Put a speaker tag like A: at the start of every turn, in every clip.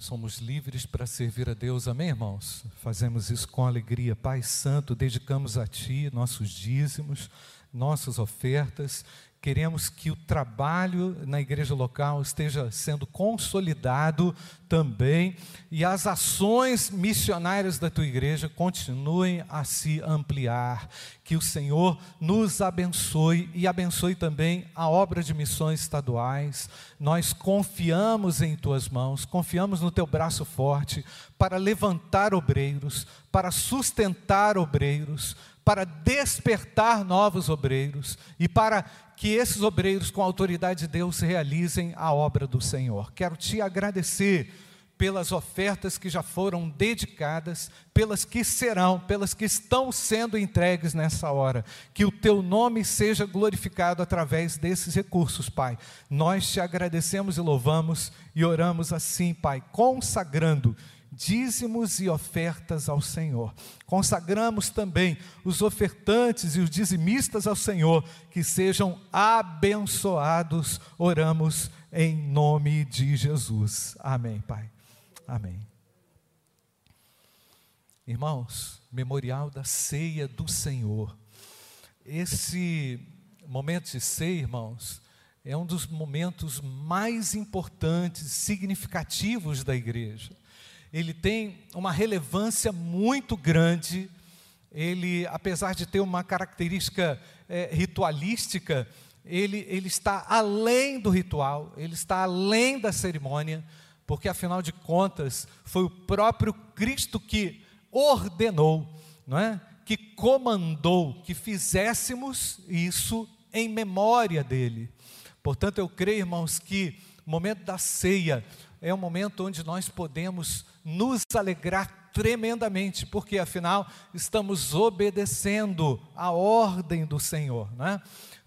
A: Somos livres para servir a Deus, amém, irmãos? Fazemos isso com alegria. Pai Santo, dedicamos a Ti nossos dízimos, nossas ofertas Queremos que o trabalho na igreja local esteja sendo consolidado também e as ações missionárias da tua igreja continuem a se ampliar. Que o Senhor nos abençoe e abençoe também a obra de missões estaduais. Nós confiamos em tuas mãos, confiamos no teu braço forte para levantar obreiros, para sustentar obreiros, para despertar novos obreiros e para que esses obreiros, com a autoridade de Deus, realizem a obra do Senhor. Quero te agradecer pelas ofertas que já foram dedicadas, pelas que serão, pelas que estão sendo entregues nessa hora. Que o teu nome seja glorificado através desses recursos, Pai. Nós te agradecemos e louvamos e oramos assim, Pai, consagrando dízimos e ofertas ao Senhor. Consagramos também os ofertantes e os dizimistas ao Senhor, que sejam abençoados, oramos em nome de Jesus. Amém, Pai. Amém. Irmãos, memorial da ceia do Senhor. Esse momento de ceia, irmãos, é um dos momentos mais importantes, significativos da igreja ele tem uma relevância muito grande. Ele, apesar de ter uma característica é, ritualística, ele, ele está além do ritual, ele está além da cerimônia, porque afinal de contas foi o próprio Cristo que ordenou, não é? que comandou que fizéssemos isso em memória dele. Portanto, eu creio, irmãos, que o momento da ceia é um momento onde nós podemos nos alegrar tremendamente, porque afinal estamos obedecendo a ordem do Senhor. Né?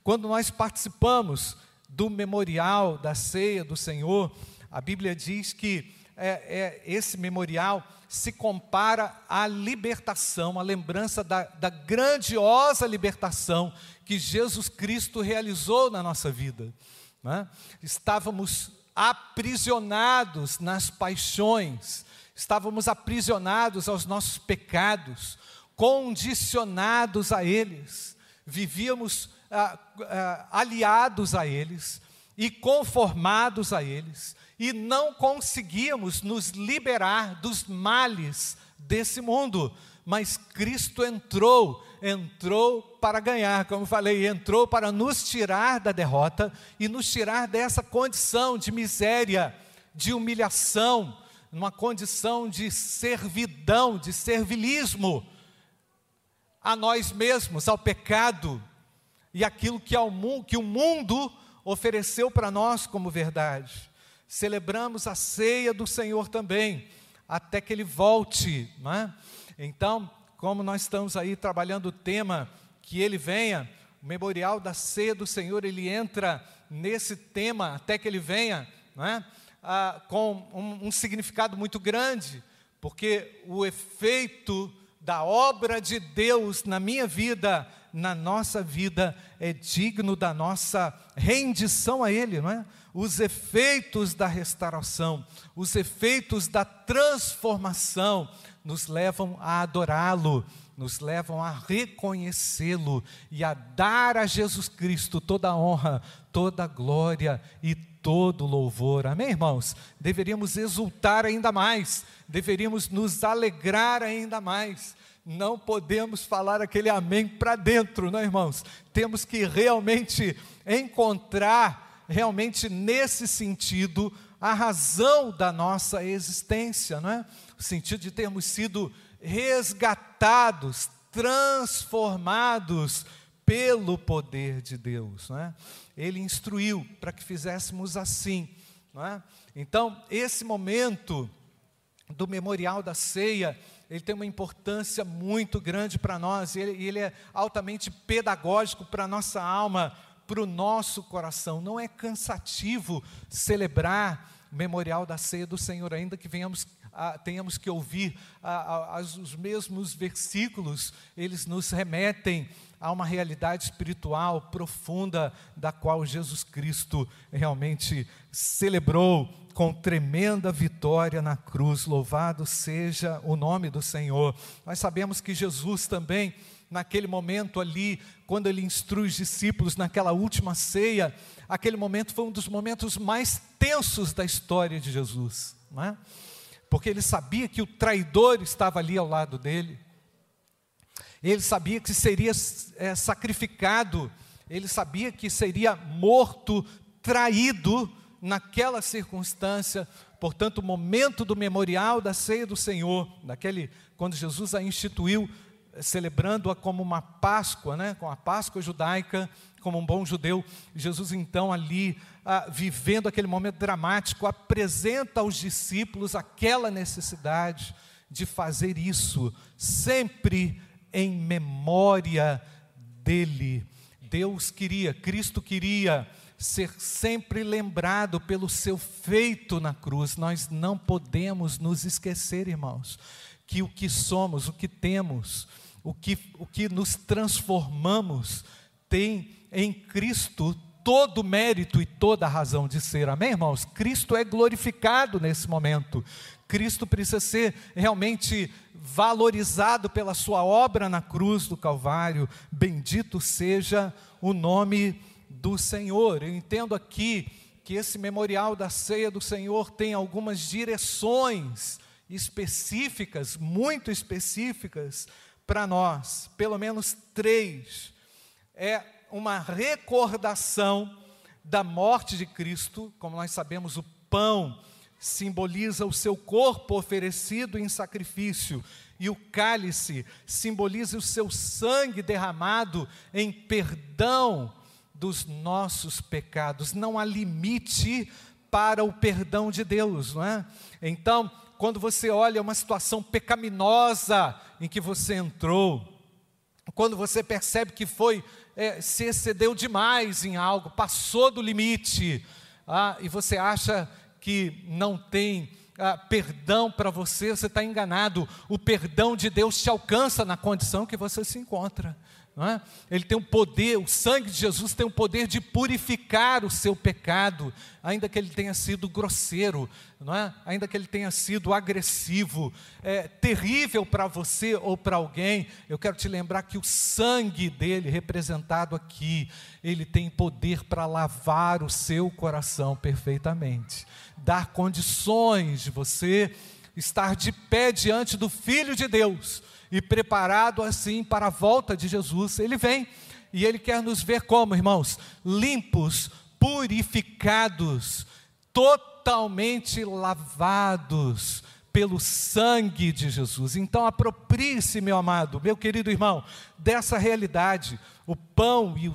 A: Quando nós participamos do memorial da ceia do Senhor, a Bíblia diz que é, é, esse memorial se compara à libertação, à lembrança da, da grandiosa libertação que Jesus Cristo realizou na nossa vida. Né? Estávamos aprisionados nas paixões, estávamos aprisionados aos nossos pecados, condicionados a eles, vivíamos ah, ah, aliados a eles e conformados a eles, e não conseguíamos nos liberar dos males desse mundo, mas Cristo entrou, entrou para ganhar, como falei, entrou para nos tirar da derrota e nos tirar dessa condição de miséria, de humilhação, numa condição de servidão, de servilismo a nós mesmos, ao pecado e aquilo que, ao mundo, que o mundo ofereceu para nós como verdade. Celebramos a ceia do Senhor também, até que Ele volte. Não é? Então, como nós estamos aí trabalhando o tema que Ele venha, o memorial da ceia do Senhor, ele entra nesse tema até que Ele venha, não é? ah, com um, um significado muito grande, porque o efeito da obra de Deus na minha vida, na nossa vida, é digno da nossa rendição a Ele, não é? Os efeitos da restauração, os efeitos da transformação, nos levam a adorá-lo, nos levam a reconhecê-lo e a dar a Jesus Cristo toda a honra, toda a glória e todo louvor. Amém, irmãos? Deveríamos exultar ainda mais, deveríamos nos alegrar ainda mais. Não podemos falar aquele amém para dentro, não, é, irmãos? Temos que realmente encontrar, realmente nesse sentido, a razão da nossa existência, não é? Sentido de termos sido resgatados, transformados pelo poder de Deus, não é? ele instruiu para que fizéssemos assim. Não é? Então, esse momento do memorial da ceia, ele tem uma importância muito grande para nós, e ele, ele é altamente pedagógico para a nossa alma, para o nosso coração. Não é cansativo celebrar o memorial da ceia do Senhor, ainda que venhamos tenhamos que ouvir os mesmos versículos, eles nos remetem a uma realidade espiritual profunda da qual Jesus Cristo realmente celebrou com tremenda vitória na cruz. Louvado seja o nome do Senhor. Nós sabemos que Jesus também, naquele momento ali, quando ele instrui os discípulos naquela última ceia, aquele momento foi um dos momentos mais tensos da história de Jesus, não é? Porque ele sabia que o traidor estava ali ao lado dele. Ele sabia que seria é, sacrificado, ele sabia que seria morto, traído naquela circunstância. Portanto, o momento do memorial da ceia do Senhor, daquele quando Jesus a instituiu, celebrando-a como uma Páscoa, né, com a Páscoa judaica, como um bom judeu, Jesus então ali, ah, vivendo aquele momento dramático, apresenta aos discípulos aquela necessidade de fazer isso, sempre em memória dele. Deus queria, Cristo queria ser sempre lembrado pelo seu feito na cruz. Nós não podemos nos esquecer, irmãos, que o que somos, o que temos, o que, o que nos transformamos, tem em Cristo todo mérito e toda razão de ser. Amém, irmãos? Cristo é glorificado nesse momento. Cristo precisa ser realmente valorizado pela sua obra na cruz do Calvário. Bendito seja o nome do Senhor. Eu entendo aqui que esse memorial da ceia do Senhor tem algumas direções específicas, muito específicas para nós, pelo menos três. É uma recordação da morte de Cristo, como nós sabemos, o pão simboliza o seu corpo oferecido em sacrifício, e o cálice simboliza o seu sangue derramado em perdão dos nossos pecados. Não há limite para o perdão de Deus, não é? Então, quando você olha uma situação pecaminosa em que você entrou, quando você percebe que foi, é, se excedeu demais em algo, passou do limite, ah, e você acha que não tem ah, perdão para você, você está enganado. O perdão de Deus te alcança na condição que você se encontra. É? Ele tem o poder, o sangue de Jesus tem o poder de purificar o seu pecado, ainda que ele tenha sido grosseiro, é? ainda que ele tenha sido agressivo, é, terrível para você ou para alguém. Eu quero te lembrar que o sangue dele, representado aqui, ele tem poder para lavar o seu coração perfeitamente, dar condições de você estar de pé diante do Filho de Deus e preparado assim para a volta de Jesus. Ele vem e ele quer nos ver como, irmãos? Limpos, purificados, totalmente lavados pelo sangue de Jesus. Então aproprie-se, meu amado, meu querido irmão, dessa realidade. O pão e o,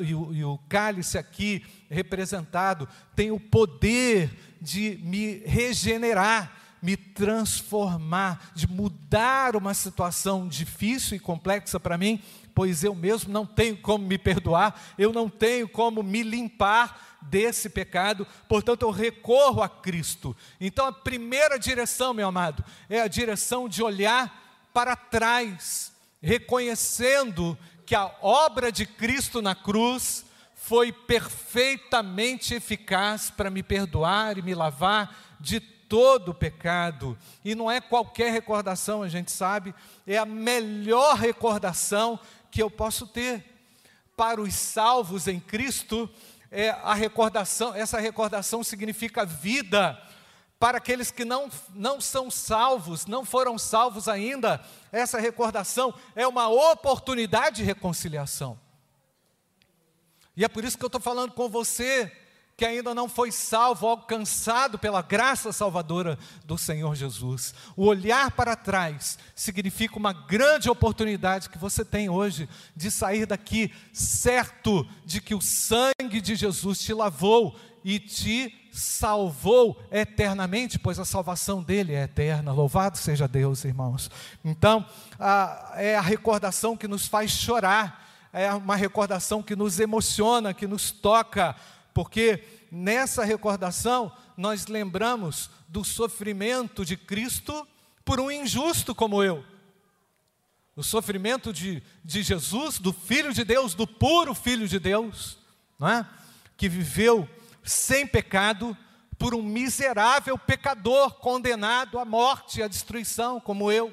A: e, o, e o cálice aqui representado tem o poder de me regenerar me transformar, de mudar uma situação difícil e complexa para mim, pois eu mesmo não tenho como me perdoar, eu não tenho como me limpar desse pecado, portanto eu recorro a Cristo. Então a primeira direção, meu amado, é a direção de olhar para trás, reconhecendo que a obra de Cristo na cruz foi perfeitamente eficaz para me perdoar e me lavar de todo pecado, e não é qualquer recordação, a gente sabe, é a melhor recordação que eu posso ter. Para os salvos em Cristo, é a recordação, essa recordação significa vida. Para aqueles que não, não são salvos, não foram salvos ainda, essa recordação é uma oportunidade de reconciliação. E é por isso que eu estou falando com você que ainda não foi salvo, alcançado pela graça salvadora do Senhor Jesus. O olhar para trás significa uma grande oportunidade que você tem hoje de sair daqui certo de que o sangue de Jesus te lavou e te salvou eternamente, pois a salvação dele é eterna. Louvado seja Deus, irmãos. Então, a, é a recordação que nos faz chorar, é uma recordação que nos emociona, que nos toca porque nessa recordação nós lembramos do sofrimento de Cristo por um injusto como eu. O sofrimento de, de Jesus, do Filho de Deus, do puro Filho de Deus, não é? que viveu sem pecado por um miserável pecador condenado à morte e à destruição, como eu.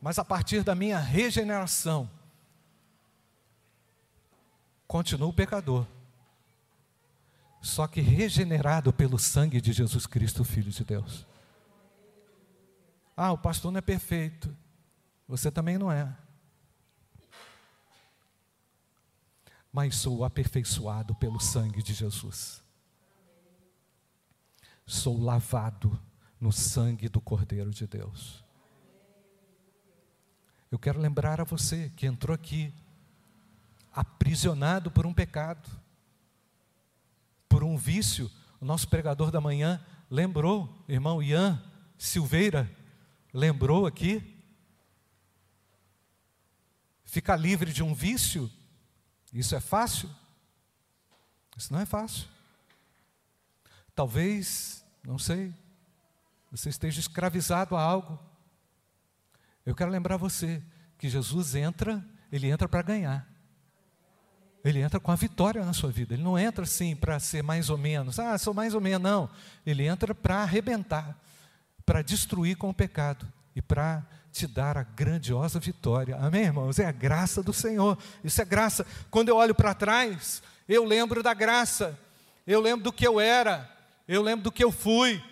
A: Mas a partir da minha regeneração, continuo pecador, só que regenerado pelo sangue de Jesus Cristo, Filho de Deus. Ah, o pastor não é perfeito, você também não é. Mas sou aperfeiçoado pelo sangue de Jesus. Sou lavado no sangue do Cordeiro de Deus. Eu quero lembrar a você que entrou aqui aprisionado por um pecado, por um vício. O nosso pregador da manhã lembrou, irmão Ian Silveira, lembrou aqui. Ficar livre de um vício, isso é fácil? Isso não é fácil. Talvez, não sei, você esteja escravizado a algo. Eu quero lembrar você que Jesus entra, ele entra para ganhar. Ele entra com a vitória na sua vida. Ele não entra assim para ser mais ou menos. Ah, sou mais ou menos. Não. Ele entra para arrebentar, para destruir com o pecado e para te dar a grandiosa vitória. Amém, irmãos? É a graça do Senhor. Isso é graça. Quando eu olho para trás, eu lembro da graça. Eu lembro do que eu era. Eu lembro do que eu fui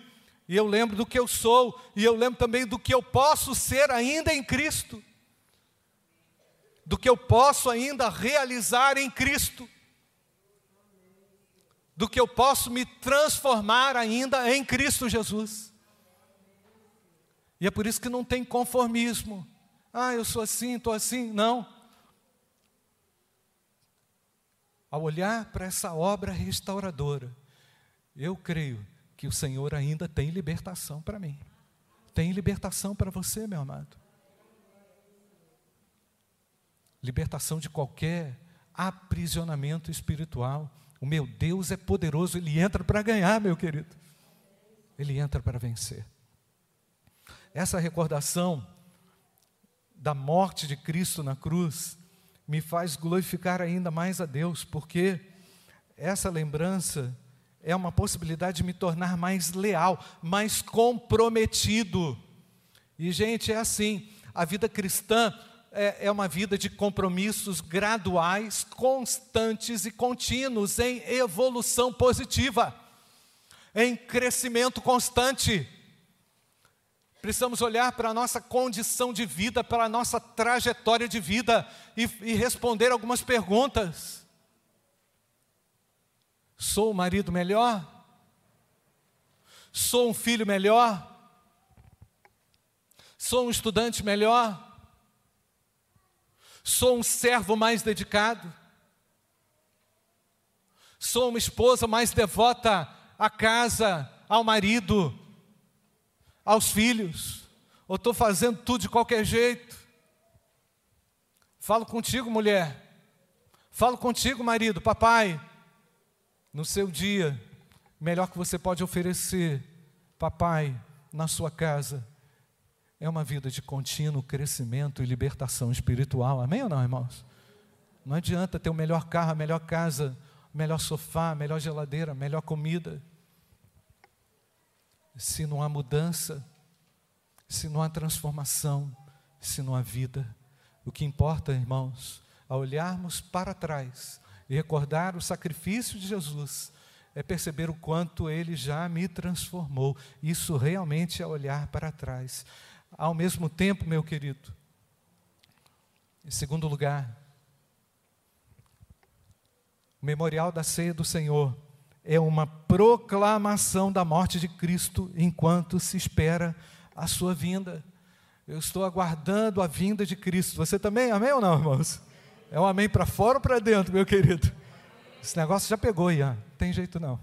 A: e eu lembro do que eu sou, e eu lembro também do que eu posso ser ainda em Cristo, do que eu posso ainda realizar em Cristo, do que eu posso me transformar ainda em Cristo Jesus. E é por isso que não tem conformismo. Ah, eu sou assim, estou assim. Não. Ao olhar para essa obra restauradora, eu creio que o Senhor ainda tem libertação para mim. Tem libertação para você, meu amado. Libertação de qualquer aprisionamento espiritual. O meu Deus é poderoso, ele entra para ganhar, meu querido. Ele entra para vencer. Essa recordação da morte de Cristo na cruz me faz glorificar ainda mais a Deus, porque essa lembrança é uma possibilidade de me tornar mais leal, mais comprometido. E, gente, é assim: a vida cristã é, é uma vida de compromissos graduais, constantes e contínuos, em evolução positiva, em crescimento constante. Precisamos olhar para a nossa condição de vida, para a nossa trajetória de vida e, e responder algumas perguntas. Sou um marido melhor? Sou um filho melhor? Sou um estudante melhor? Sou um servo mais dedicado? Sou uma esposa mais devota à casa, ao marido, aos filhos? Ou estou fazendo tudo de qualquer jeito? Falo contigo, mulher. Falo contigo, marido, papai no seu dia, melhor que você pode oferecer, papai, na sua casa, é uma vida de contínuo crescimento e libertação espiritual. Amém ou não, irmãos? Não adianta ter o melhor carro, a melhor casa, o melhor sofá, a melhor geladeira, a melhor comida. Se não há mudança, se não há transformação, se não há vida. O que importa, irmãos, ao olharmos para trás, e recordar o sacrifício de Jesus é perceber o quanto ele já me transformou. Isso realmente é olhar para trás. Ao mesmo tempo, meu querido, em segundo lugar, o memorial da ceia do Senhor é uma proclamação da morte de Cristo enquanto se espera a sua vinda. Eu estou aguardando a vinda de Cristo. Você também? Amém ou não, irmãos? É um amém para fora ou para dentro, meu querido? Esse negócio já pegou, Ian. Não tem jeito não.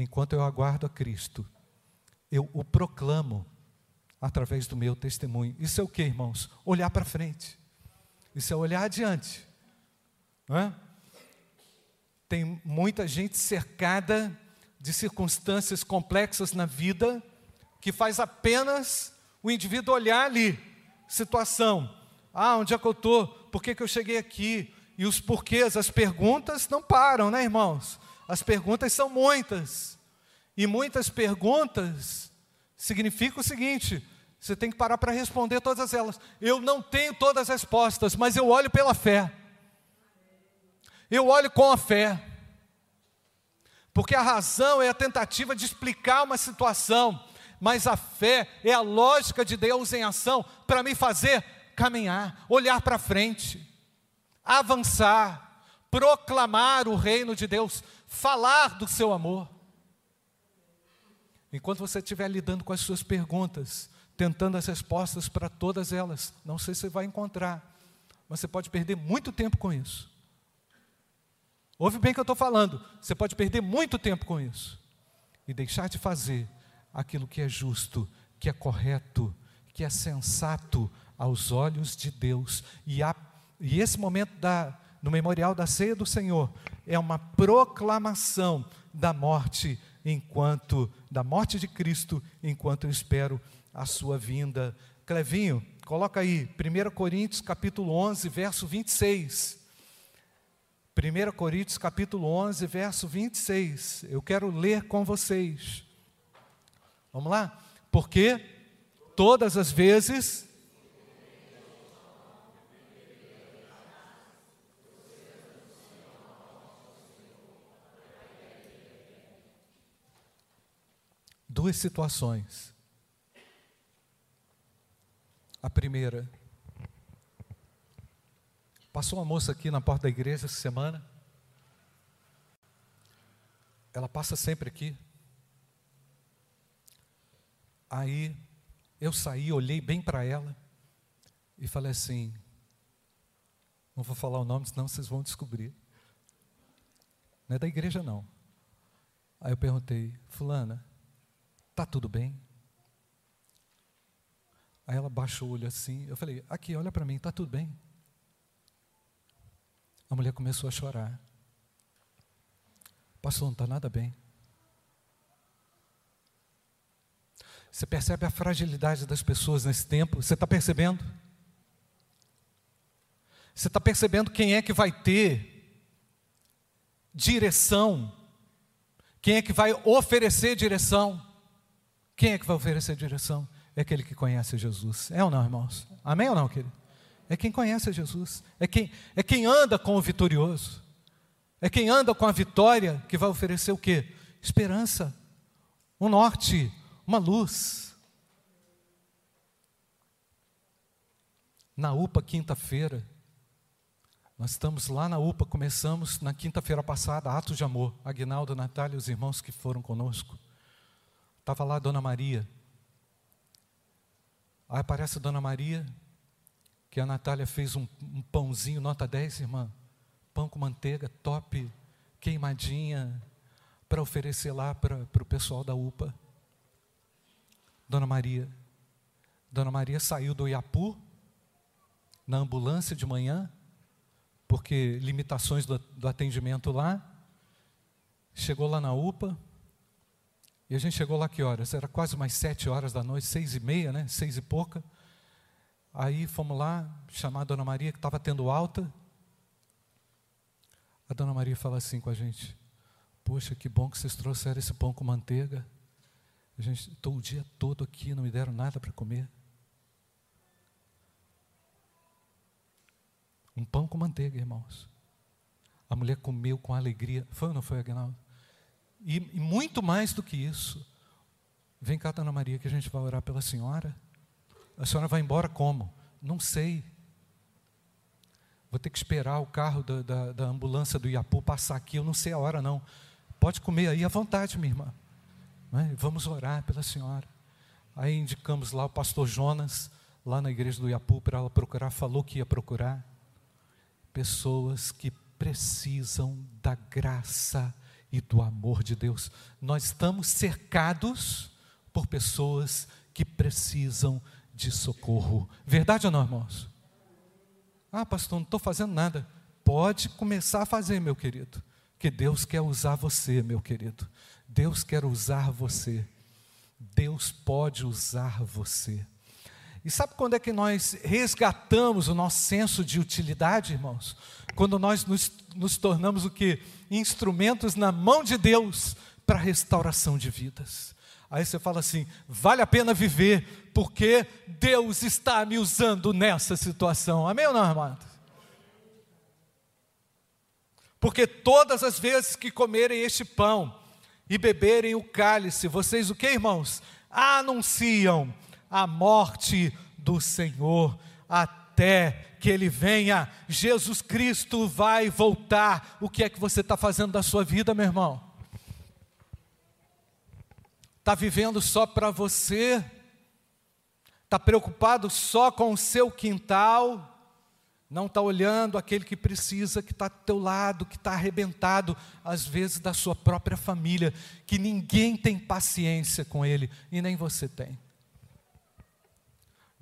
A: Enquanto eu aguardo a Cristo, eu o proclamo através do meu testemunho. Isso é o que, irmãos? Olhar para frente. Isso é olhar adiante. É? Tem muita gente cercada de circunstâncias complexas na vida que faz apenas o indivíduo olhar ali, situação, Ah, onde é que eu estou? Por que, que eu cheguei aqui? E os porquês, as perguntas não param, né, irmãos? As perguntas são muitas. E muitas perguntas significa o seguinte: você tem que parar para responder todas elas. Eu não tenho todas as respostas, mas eu olho pela fé. Eu olho com a fé. Porque a razão é a tentativa de explicar uma situação, mas a fé é a lógica de Deus em ação para me fazer caminhar, olhar para frente, avançar, proclamar o reino de Deus, falar do seu amor. Enquanto você estiver lidando com as suas perguntas, tentando as respostas para todas elas, não sei se você vai encontrar, mas você pode perder muito tempo com isso. Ouve bem o que eu estou falando. Você pode perder muito tempo com isso e deixar de fazer aquilo que é justo, que é correto, que é sensato aos olhos de Deus. E, e esse momento da, no memorial da ceia do Senhor é uma proclamação da morte enquanto da morte de Cristo enquanto eu espero a sua vinda. Clevinho, coloca aí 1 Coríntios capítulo 11, verso 26. 1 Coríntios capítulo 11, verso 26. Eu quero ler com vocês. Vamos lá? Porque todas as vezes duas situações. A primeira, Passou uma moça aqui na porta da igreja essa semana. Ela passa sempre aqui. Aí eu saí, olhei bem para ela e falei assim: não vou falar o nome, senão vocês vão descobrir. Não é da igreja, não. Aí eu perguntei: Fulana, tá tudo bem? Aí ela baixou o olho assim. Eu falei: Aqui, olha para mim, tá tudo bem? A mulher começou a chorar. Pastor, não está nada bem. Você percebe a fragilidade das pessoas nesse tempo? Você está percebendo? Você está percebendo quem é que vai ter direção? Quem é que vai oferecer direção? Quem é que vai oferecer direção? É aquele que conhece Jesus. É ou não, irmãos? Amém ou não, querido? é quem conhece Jesus, é quem, é quem anda com o vitorioso, é quem anda com a vitória que vai oferecer o que? Esperança, um norte, uma luz. Na UPA, quinta-feira, nós estamos lá na UPA, começamos na quinta-feira passada, Atos de Amor. Aguinaldo, Natália e os irmãos que foram conosco. Estava lá a Dona Maria. Aí aparece a Dona Maria, que a Natália fez um, um pãozinho, nota 10, irmã. Pão com manteiga, top, queimadinha, para oferecer lá para o pessoal da UPA. Dona Maria. Dona Maria saiu do Iapu, na ambulância de manhã, porque limitações do, do atendimento lá. Chegou lá na UPA, e a gente chegou lá que horas? Era quase mais sete horas da noite, seis e meia, né? Seis e pouca. Aí fomos lá chamar a Dona Maria, que estava tendo alta. A Dona Maria fala assim com a gente: Poxa, que bom que vocês trouxeram esse pão com manteiga. A gente, estou o dia todo aqui, não me deram nada para comer. Um pão com manteiga, irmãos. A mulher comeu com alegria. Foi ou não foi, Agnaldo? E, e muito mais do que isso. Vem cá, Dona Maria, que a gente vai orar pela senhora. A senhora vai embora como? Não sei. Vou ter que esperar o carro da, da, da ambulância do Iapu passar aqui, eu não sei a hora não. Pode comer aí à vontade, minha irmã. É? Vamos orar pela senhora. Aí indicamos lá o pastor Jonas, lá na igreja do Iapu, para ela procurar, falou que ia procurar. Pessoas que precisam da graça e do amor de Deus. Nós estamos cercados por pessoas que precisam de socorro. Verdade ou não, irmãos? Ah, pastor, não estou fazendo nada. Pode começar a fazer, meu querido. Que Deus quer usar você, meu querido. Deus quer usar você. Deus pode usar você. E sabe quando é que nós resgatamos o nosso senso de utilidade, irmãos? Quando nós nos, nos tornamos o que? Instrumentos na mão de Deus para a restauração de vidas. Aí você fala assim: vale a pena viver, porque Deus está me usando nessa situação. Amém ou não, amado? Porque todas as vezes que comerem este pão e beberem o cálice, vocês o que, irmãos? Anunciam a morte do Senhor até que Ele venha. Jesus Cristo vai voltar. O que é que você está fazendo da sua vida, meu irmão? Está vivendo só para você? Está preocupado só com o seu quintal? Não está olhando aquele que precisa, que está do teu lado, que está arrebentado, às vezes da sua própria família, que ninguém tem paciência com ele e nem você tem.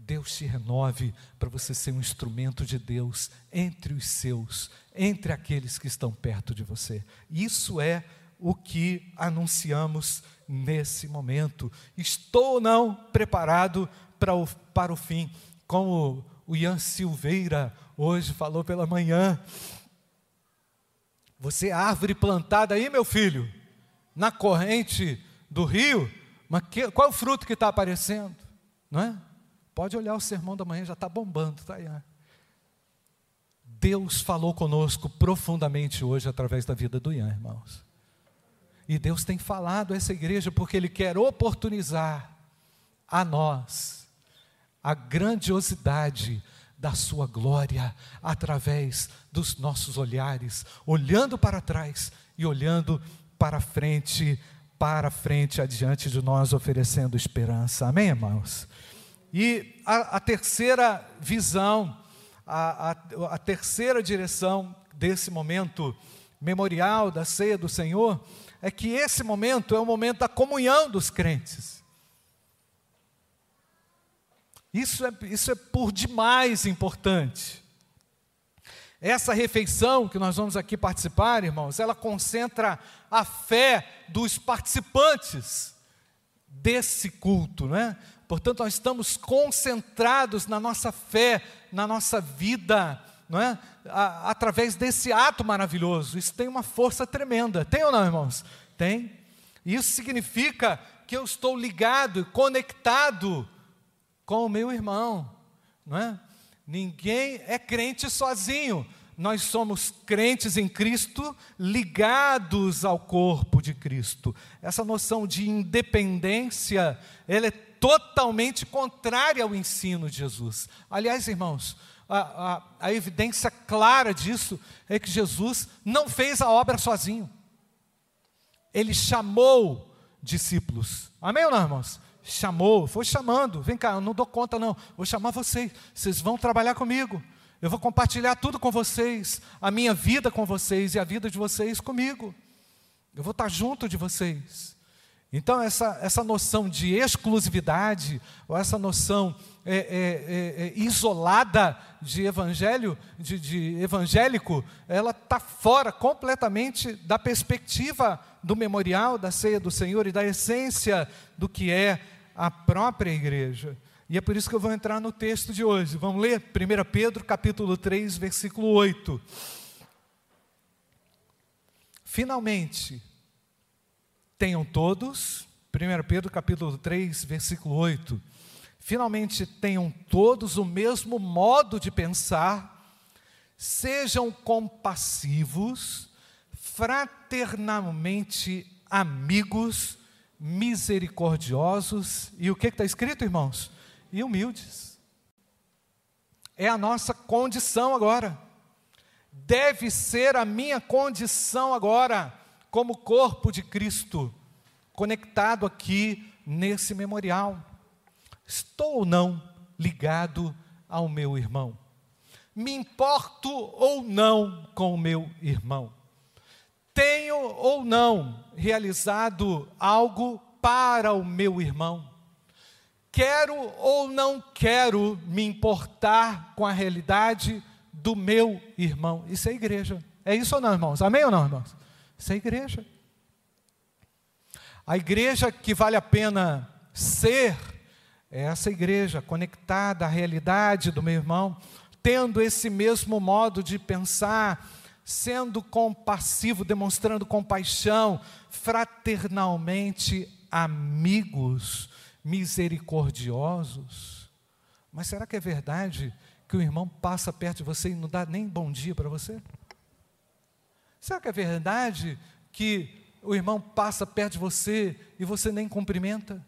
A: Deus te renove para você ser um instrumento de Deus entre os seus, entre aqueles que estão perto de você. Isso é o que anunciamos nesse momento. Estou ou não preparado para o, para o fim? Como o Ian Silveira hoje falou pela manhã. Você é árvore plantada aí, meu filho, na corrente do rio, mas que, qual é o fruto que está aparecendo? Não é? Pode olhar o sermão da manhã, já está bombando, tá aí. Deus falou conosco profundamente hoje através da vida do Ian, irmãos. E Deus tem falado a essa igreja porque Ele quer oportunizar a nós a grandiosidade da Sua glória através dos nossos olhares, olhando para trás e olhando para frente, para frente, adiante de nós, oferecendo esperança. Amém, irmãos? E a, a terceira visão, a, a, a terceira direção desse momento memorial da ceia do Senhor, é que esse momento é o momento da comunhão dos crentes. Isso é, isso é por demais importante. Essa refeição que nós vamos aqui participar, irmãos, ela concentra a fé dos participantes desse culto, né? Portanto, nós estamos concentrados na nossa fé, na nossa vida, não é? Através desse ato maravilhoso. Isso tem uma força tremenda. Tem ou não, irmãos? Tem. Isso significa que eu estou ligado, conectado com o meu irmão, não é? Ninguém é crente sozinho nós somos crentes em Cristo, ligados ao corpo de Cristo. Essa noção de independência, ela é totalmente contrária ao ensino de Jesus. Aliás, irmãos, a, a, a evidência clara disso é que Jesus não fez a obra sozinho. Ele chamou discípulos. Amém ou não, irmãos? Chamou, foi chamando. Vem cá, eu não dou conta, não. Vou chamar vocês. Vocês vão trabalhar comigo. Eu vou compartilhar tudo com vocês, a minha vida com vocês e a vida de vocês comigo. Eu vou estar junto de vocês. Então, essa, essa noção de exclusividade, ou essa noção é, é, é, é isolada de evangelho, de, de evangélico, ela está fora completamente da perspectiva do memorial, da ceia do Senhor e da essência do que é a própria igreja. E é por isso que eu vou entrar no texto de hoje. Vamos ler 1 Pedro capítulo 3, versículo 8. Finalmente, tenham todos, 1 Pedro capítulo 3, versículo 8. Finalmente tenham todos o mesmo modo de pensar, sejam compassivos, fraternalmente amigos, misericordiosos. E o que está escrito, irmãos? e humildes. É a nossa condição agora. Deve ser a minha condição agora, como corpo de Cristo, conectado aqui nesse memorial. Estou ou não ligado ao meu irmão? Me importo ou não com o meu irmão? Tenho ou não realizado algo para o meu irmão? quero ou não quero me importar com a realidade do meu irmão. Isso é igreja. É isso ou não, irmãos? Amém ou não, irmãos? Isso é igreja. A igreja que vale a pena ser é essa igreja conectada à realidade do meu irmão, tendo esse mesmo modo de pensar, sendo compassivo, demonstrando compaixão, fraternalmente amigos, misericordiosos. Mas será que é verdade que o irmão passa perto de você e não dá nem bom dia para você? Será que é verdade que o irmão passa perto de você e você nem cumprimenta?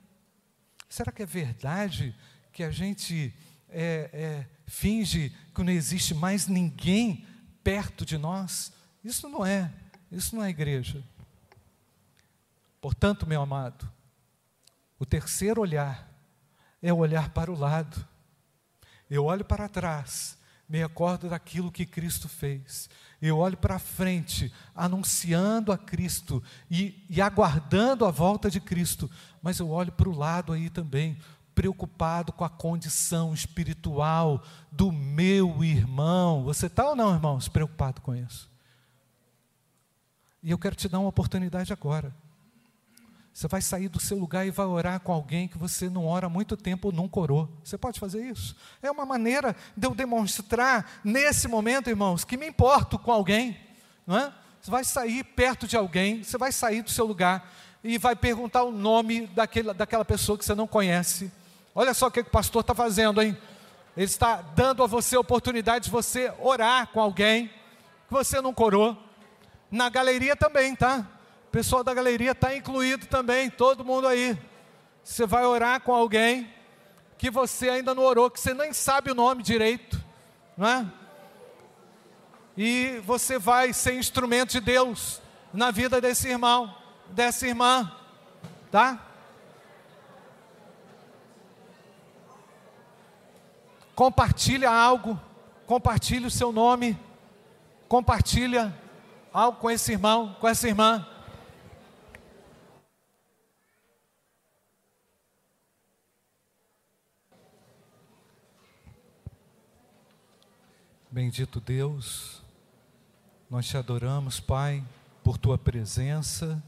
A: Será que é verdade que a gente é, é, finge que não existe mais ninguém perto de nós? Isso não é, isso não é igreja. Portanto, meu amado, o terceiro olhar é olhar para o lado. Eu olho para trás, me recordo daquilo que Cristo fez. Eu olho para frente, anunciando a Cristo e, e aguardando a volta de Cristo, mas eu olho para o lado aí também, preocupado com a condição espiritual do meu irmão. Você está ou não, irmãos, preocupado com isso? E eu quero te dar uma oportunidade agora. Você vai sair do seu lugar e vai orar com alguém que você não ora há muito tempo ou nunca orou. Você pode fazer isso? É uma maneira de eu demonstrar nesse momento, irmãos, que me importo com alguém, não é? Você vai sair perto de alguém, você vai sair do seu lugar e vai perguntar o nome daquele, daquela pessoa que você não conhece. Olha só o que o pastor está fazendo, hein? Ele está dando a você a oportunidade de você orar com alguém que você não orou. Na galeria também, tá? Pessoal da galeria está incluído também, todo mundo aí. Você vai orar com alguém que você ainda não orou, que você nem sabe o nome direito, não é? E você vai ser instrumento de Deus na vida desse irmão, dessa irmã, tá? Compartilha algo, compartilha o seu nome, compartilha algo com esse irmão, com essa irmã. Bendito Deus, nós te adoramos, Pai, por tua presença.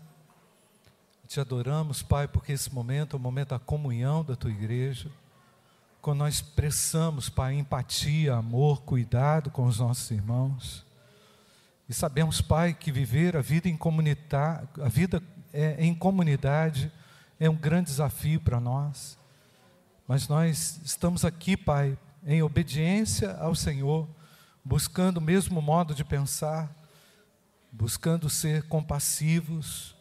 A: Te adoramos, Pai, porque esse momento é o momento da comunhão da tua igreja. Quando nós expressamos, Pai, empatia, amor, cuidado com os nossos irmãos. E sabemos, Pai, que viver a vida em comunidade, a vida é, em comunidade é um grande desafio para nós. Mas nós estamos aqui, Pai, em obediência ao Senhor buscando o mesmo modo de pensar, buscando ser compassivos,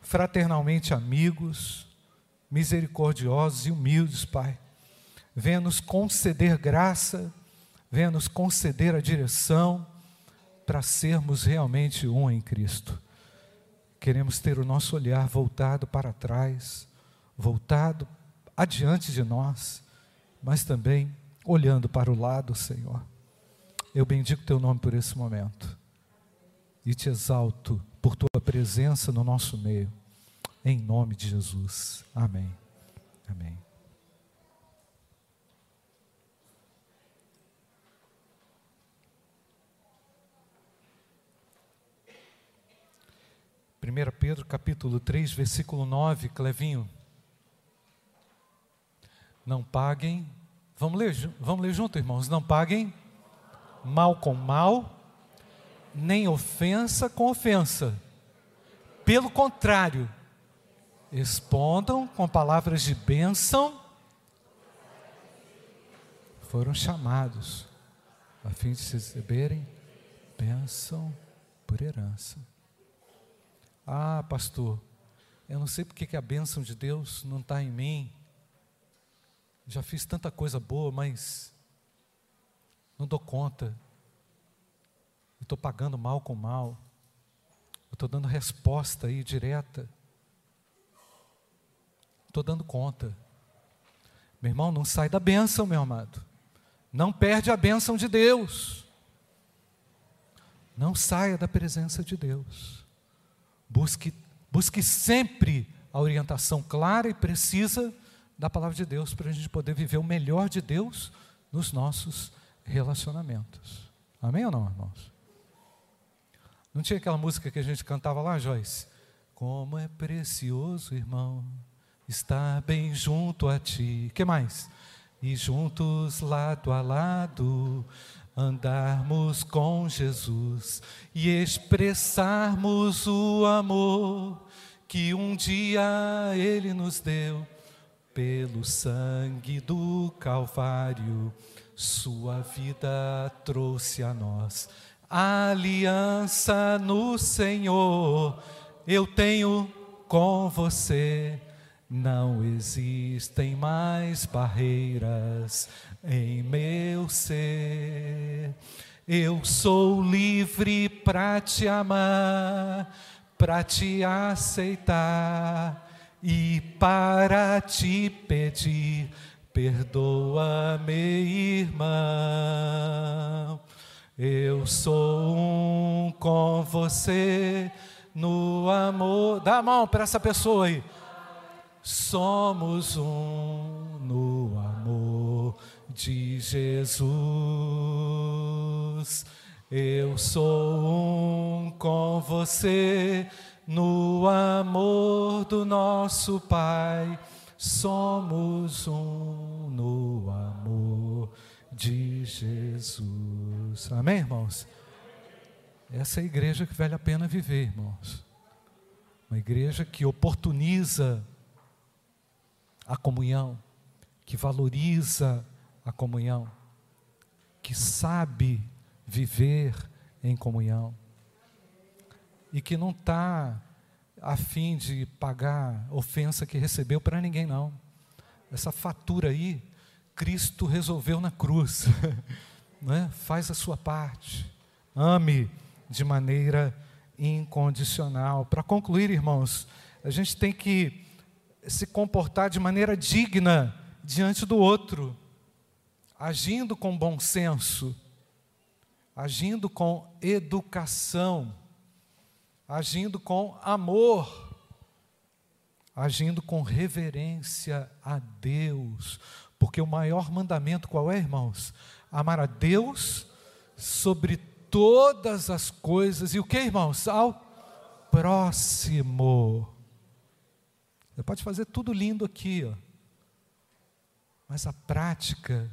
A: fraternalmente amigos, misericordiosos e humildes, Pai. Venha nos conceder graça, venha nos conceder a direção para sermos realmente um em Cristo. Queremos ter o nosso olhar voltado para trás, voltado adiante de nós, mas também olhando para o lado, Senhor. Eu bendigo teu nome por esse momento e te exalto por tua presença no nosso meio, em nome de Jesus. Amém. Amém. Primeira Pedro capítulo 3, versículo 9, Clevinho. Não paguem, vamos ler, vamos ler junto, irmãos. Não paguem mal com mal, nem ofensa com ofensa. Pelo contrário, respondam com palavras de bênção. Foram chamados a fim de receberem bênção por herança. Ah, pastor, eu não sei porque que a bênção de Deus não está em mim. Já fiz tanta coisa boa, mas não dou conta. Estou pagando mal com mal. Estou dando resposta aí direta. Estou dando conta. Meu irmão, não sai da bênção, meu amado. Não perde a bênção de Deus. Não saia da presença de Deus. Busque, busque sempre a orientação clara e precisa da palavra de Deus para a gente poder viver o melhor de Deus nos nossos relacionamentos. Amém ou não, irmãos? Não tinha aquela música que a gente cantava lá, Joyce? Como é precioso, irmão, estar bem junto a ti. Que mais? E juntos lado a lado andarmos com Jesus e expressarmos o amor que um dia ele nos deu pelo sangue do Calvário. Sua vida trouxe a nós aliança no Senhor. Eu tenho com você. Não existem mais barreiras em meu ser. Eu sou livre para te amar, para te aceitar e para te pedir. Perdoa-me, irmão. Eu sou um com você no amor. Dá a mão para essa pessoa aí. Somos um no amor de Jesus. Eu sou um com você no amor do nosso Pai. Somos um no amor de Jesus. Amém, irmãos? Essa é a igreja que vale a pena viver, irmãos. Uma igreja que oportuniza a comunhão, que valoriza a comunhão, que sabe viver em comunhão e que não está a fim de pagar ofensa que recebeu para ninguém, não. Essa fatura aí, Cristo resolveu na cruz. né? Faz a sua parte. Ame de maneira incondicional. Para concluir, irmãos, a gente tem que se comportar de maneira digna diante do outro, agindo com bom senso, agindo com educação, agindo com amor, agindo com reverência a Deus, porque o maior mandamento qual é, irmãos? Amar a Deus sobre todas as coisas e o que, irmãos? Ao próximo. Você pode fazer tudo lindo aqui, ó. Mas a prática,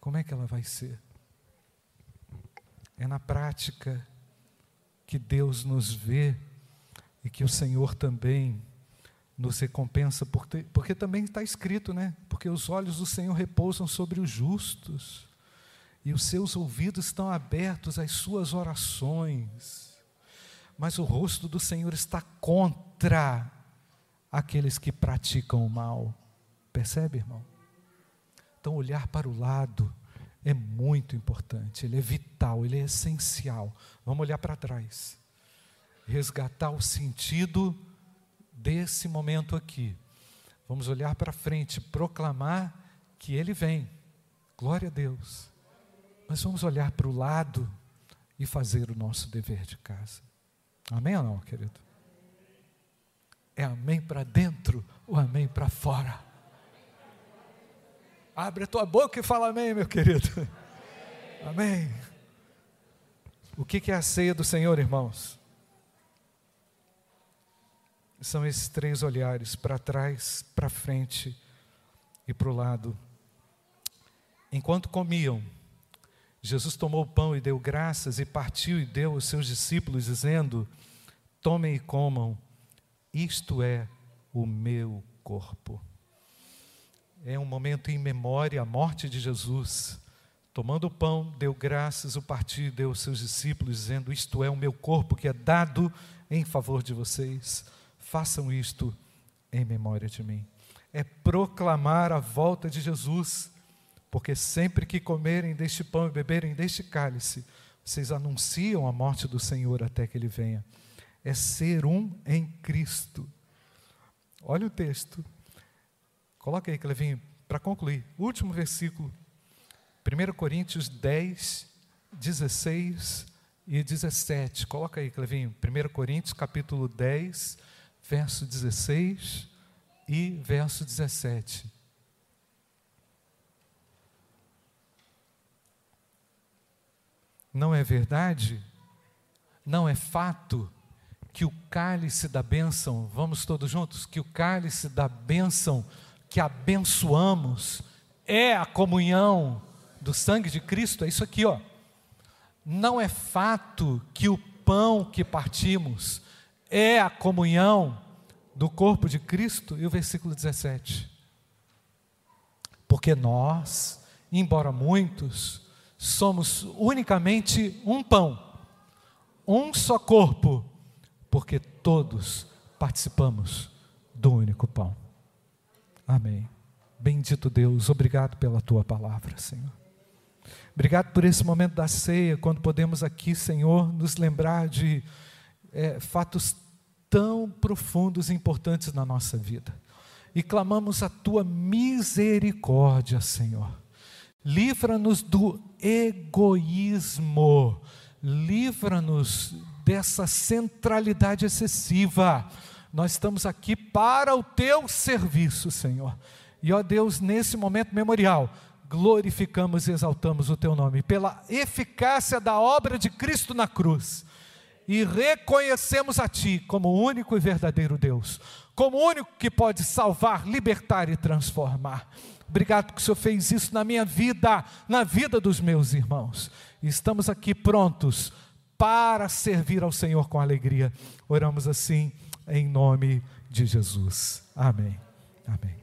A: como é que ela vai ser? É na prática que Deus nos vê e que o Senhor também nos recompensa, porque, porque também está escrito, né? Porque os olhos do Senhor repousam sobre os justos e os seus ouvidos estão abertos às suas orações. Mas o rosto do Senhor está contra aqueles que praticam o mal. Percebe, irmão? Então, olhar para o lado é muito importante, ele é vital, ele é essencial. Vamos olhar para trás, resgatar o sentido desse momento aqui. Vamos olhar para frente, proclamar que ele vem. Glória a Deus. Mas vamos olhar para o lado e fazer o nosso dever de casa. Amém ou não, querido? É amém para dentro ou amém para fora? Abre a tua boca e fala amém, meu querido. Amém. O que é a ceia do Senhor, irmãos? São esses três olhares para trás, para frente e para o lado. Enquanto comiam, Jesus tomou o pão e deu graças e partiu e deu aos seus discípulos, dizendo: Tomem e comam, isto é o meu corpo. É um momento em memória à morte de Jesus. Tomando o pão, deu graças, o partiu deu aos seus discípulos, dizendo: Isto é o meu corpo que é dado em favor de vocês. Façam isto em memória de mim. É proclamar a volta de Jesus, porque sempre que comerem deste pão e beberem deste cálice, vocês anunciam a morte do Senhor até que ele venha é ser um em Cristo. Olha o texto. Coloca aí, Clevinho, para concluir. Último versículo. 1 Coríntios 10, 16 e 17. Coloca aí, Clevinho. 1 Coríntios, capítulo 10, verso 16 e verso 17. Não é verdade? Não é fato que o cálice da bênção, vamos todos juntos, que o cálice da bênção que abençoamos é a comunhão do sangue de Cristo, é isso aqui, ó. Não é fato que o pão que partimos é a comunhão do corpo de Cristo? E o versículo 17. Porque nós, embora muitos, somos unicamente um pão, um só corpo, porque todos participamos do único pão. Amém. Bendito Deus, obrigado pela tua palavra, Senhor. Obrigado por esse momento da ceia, quando podemos aqui, Senhor, nos lembrar de é, fatos tão profundos e importantes na nossa vida. E clamamos a tua misericórdia, Senhor. Livra-nos do egoísmo, livra-nos dessa centralidade excessiva. Nós estamos aqui para o teu serviço, Senhor. E ó Deus, nesse momento memorial, glorificamos e exaltamos o teu nome pela eficácia da obra de Cristo na cruz e reconhecemos a Ti como o único e verdadeiro Deus, como o único que pode salvar, libertar e transformar. Obrigado que o Senhor fez isso na minha vida, na vida dos meus irmãos. Estamos aqui prontos para servir ao Senhor com alegria. Oramos assim em nome de Jesus. Amém. Amém.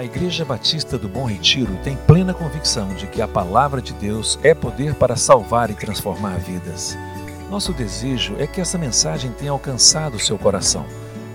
B: A Igreja Batista do Bom Retiro tem plena convicção de que a palavra de Deus é poder para salvar e transformar vidas. Nosso desejo é que essa mensagem tenha alcançado seu coração.